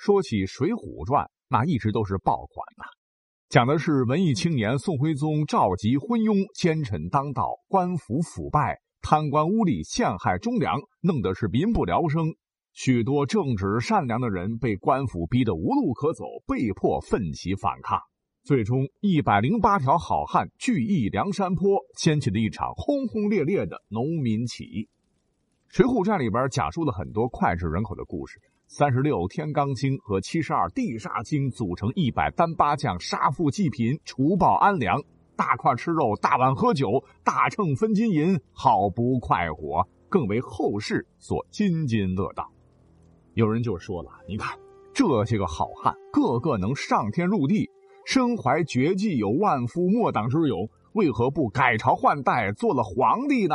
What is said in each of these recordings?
说起《水浒传》，那一直都是爆款呐。讲的是文艺青年宋徽宗召集昏庸，奸臣当道，官府腐败，贪官污吏陷害忠良，弄得是民不聊生。许多正直善良的人被官府逼得无路可走，被迫奋起反抗。最终，一百零八条好汉聚义梁山坡，掀起了一场轰轰烈烈的农民起义。《水浒传》里边讲述了很多脍炙人口的故事。三十六天罡星和七十二地煞星组成一百单八将，杀富济贫，除暴安良，大块吃肉，大碗喝酒，大秤分金银，好不快活，更为后世所津津乐道。有人就说了：“你看这些个好汉，个个能上天入地，身怀绝技，有万夫莫挡之勇，为何不改朝换代，做了皇帝呢？”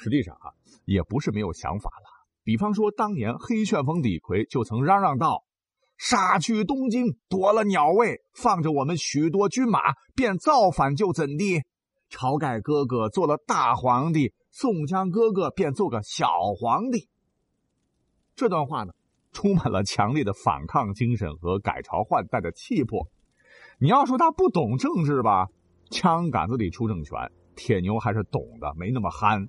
实际上啊，也不是没有想法了。比方说，当年黑旋风李逵就曾嚷嚷道：“杀去东京，夺了鸟位，放着我们许多军马，便造反就怎地？晁盖哥哥做了大皇帝，宋江哥哥便做个小皇帝。”这段话呢，充满了强烈的反抗精神和改朝换代的气魄。你要说他不懂政治吧，枪杆子里出政权，铁牛还是懂的，没那么憨。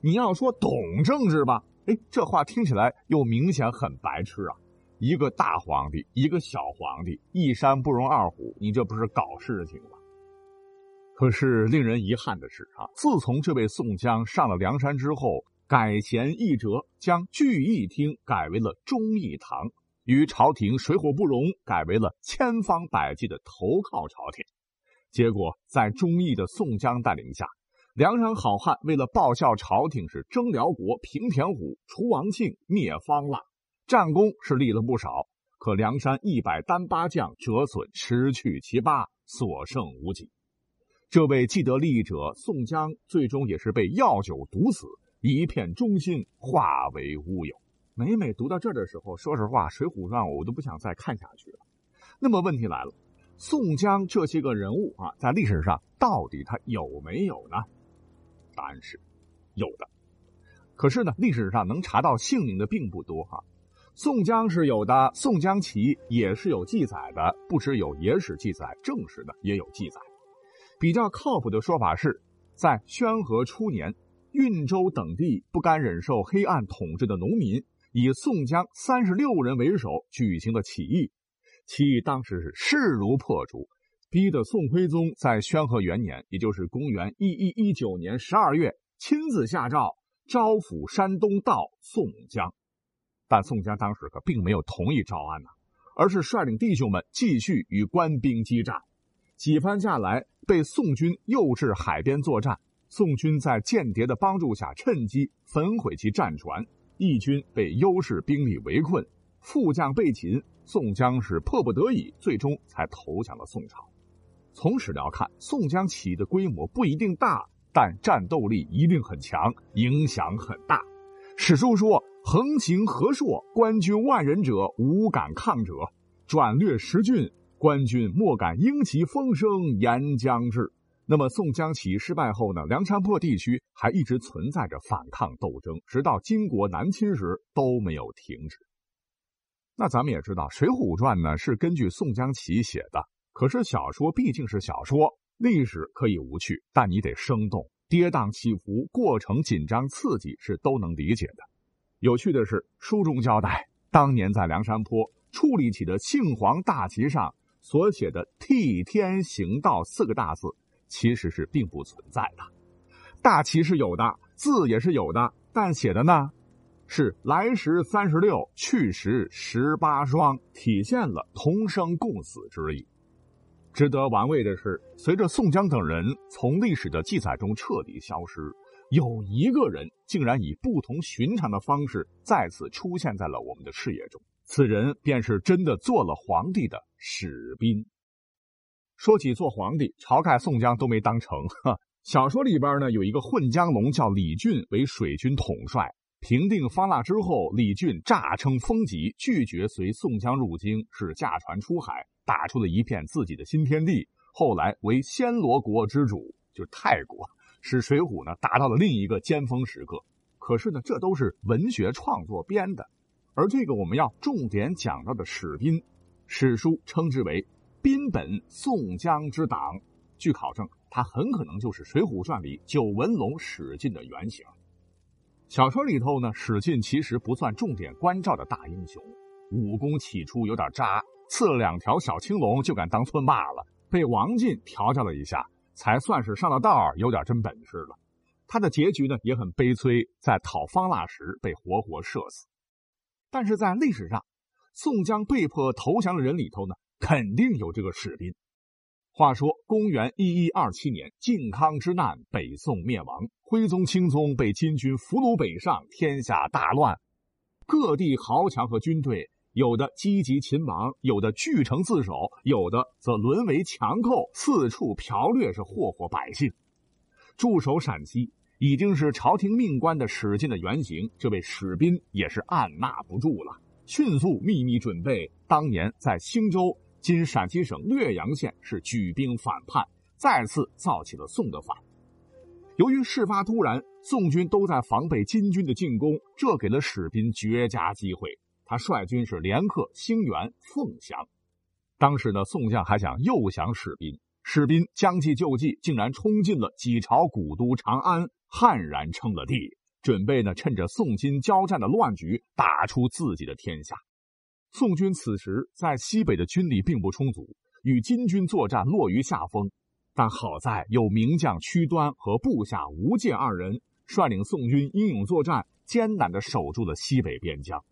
你要说懂政治吧。哎，这话听起来又明显很白痴啊！一个大皇帝，一个小皇帝，一山不容二虎，你这不是搞事情吗？可是令人遗憾的是啊，自从这位宋江上了梁山之后，改弦易辙，将聚义厅改为了忠义堂，与朝廷水火不容，改为了千方百计的投靠朝廷。结果在忠义的宋江带领下。梁山好汉为了报效朝廷，是征辽国、平田虎、除王庆、灭方腊，战功是立了不少。可梁山一百单八将折损，失去其八，所剩无几。这位既得利益者宋江，最终也是被药酒毒死，一片忠心化为乌有。每每读到这儿的时候，说实话，《水浒传》我都不想再看下去了。那么问题来了，宋江这些个人物啊，在历史上到底他有没有呢？答案是有的，可是呢，历史上能查到姓名的并不多哈。宋江是有的，宋江起义也是有记载的，不只有野史记载，正史的也有记载。比较靠谱的说法是，在宣和初年，运州等地不甘忍受黑暗统治的农民，以宋江三十六人为首举行了起义。起义当时是势如破竹。逼得宋徽宗在宣和元年，也就是公元一一一九年十二月，亲自下诏招抚山东道宋江。但宋江当时可并没有同意招安呐，而是率领弟兄们继续与官兵激战。几番下来，被宋军诱至海边作战。宋军在间谍的帮助下，趁机焚毁其战船，义军被优势兵力围困，副将被擒。宋江是迫不得已，最终才投降了宋朝。从史料看，宋江起义的规模不一定大，但战斗力一定很强，影响很大。史书说：“横行河朔，官军万人者，无敢抗者；转略十郡，官军莫敢应其风声，沿江至。”那么，宋江起义失败后呢？梁山泊地区还一直存在着反抗斗争，直到金国南侵时都没有停止。那咱们也知道，《水浒传》呢是根据宋江起义写的。可是小说毕竟是小说，历史可以无趣，但你得生动，跌宕起伏，过程紧张刺激是都能理解的。有趣的是，书中交代，当年在梁山坡矗立起的杏黄大旗上所写的“替天行道”四个大字，其实是并不存在的。大旗是有的，字也是有的，但写的呢，是“来时三十六，去时十八双”，体现了同生共死之意。值得玩味的是，随着宋江等人从历史的记载中彻底消失，有一个人竟然以不同寻常的方式再次出现在了我们的视野中。此人便是真的做了皇帝的史斌。说起做皇帝，晁盖、宋江都没当成。小说里边呢，有一个混江龙叫李俊为水军统帅。平定方腊之后，李俊诈称风疾，拒绝随宋江入京，是驾船出海。打出了一片自己的新天地，后来为暹罗国之主，就是泰国，使水浒呢达到了另一个尖峰时刻。可是呢，这都是文学创作编的，而这个我们要重点讲到的史斌，史书称之为斌本宋江之党。据考证，他很可能就是《水浒传》里九纹龙史进的原型。小说里头呢，史进其实不算重点关照的大英雄，武功起初有点渣，刺了两条小青龙就敢当村霸了，被王进调教了一下，才算是上了道，有点真本事了。他的结局呢也很悲催，在讨方腊时被活活射死。但是在历史上，宋江被迫投降的人里头呢，肯定有这个史斌。话说，公元一一二七年，靖康之难，北宋灭亡，徽宗、钦宗被金军俘虏北上，天下大乱。各地豪强和军队，有的积极勤王，有的据城自守，有的则沦为强寇，四处剽掠，是祸祸百姓。驻守陕西，已经是朝廷命官的史进的原型，这位史斌也是按捺不住了，迅速秘密准备，当年在兴州。今陕西省略阳县是举兵反叛，再次造起了宋的反。由于事发突然，宋军都在防备金军的进攻，这给了史斌绝佳机会。他率军是连克兴元、凤翔。当时呢，宋将还想诱降史斌，史斌将计就计，竟然冲进了几朝古都长安，悍然称了帝，准备呢趁着宋金交战的乱局，打出自己的天下。宋军此时在西北的军力并不充足，与金军作战落于下风。但好在有名将屈端和部下吴建二人率领宋军英勇作战，艰难地守住了西北边疆。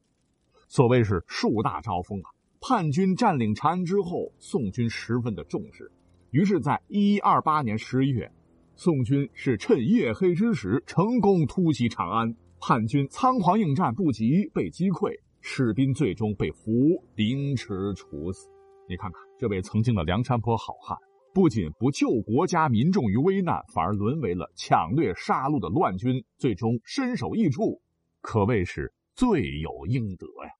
所谓是树大招风啊！叛军占领长安之后，宋军十分的重视，于是，在一一二八年十一月，宋军是趁夜黑之时成功突袭长安，叛军仓皇应战不及，被击溃。士兵最终被胡凌迟处死。你看看这位曾经的梁山泊好汉，不仅不救国家民众于危难，反而沦为了抢掠杀戮的乱军，最终身首异处，可谓是罪有应得呀。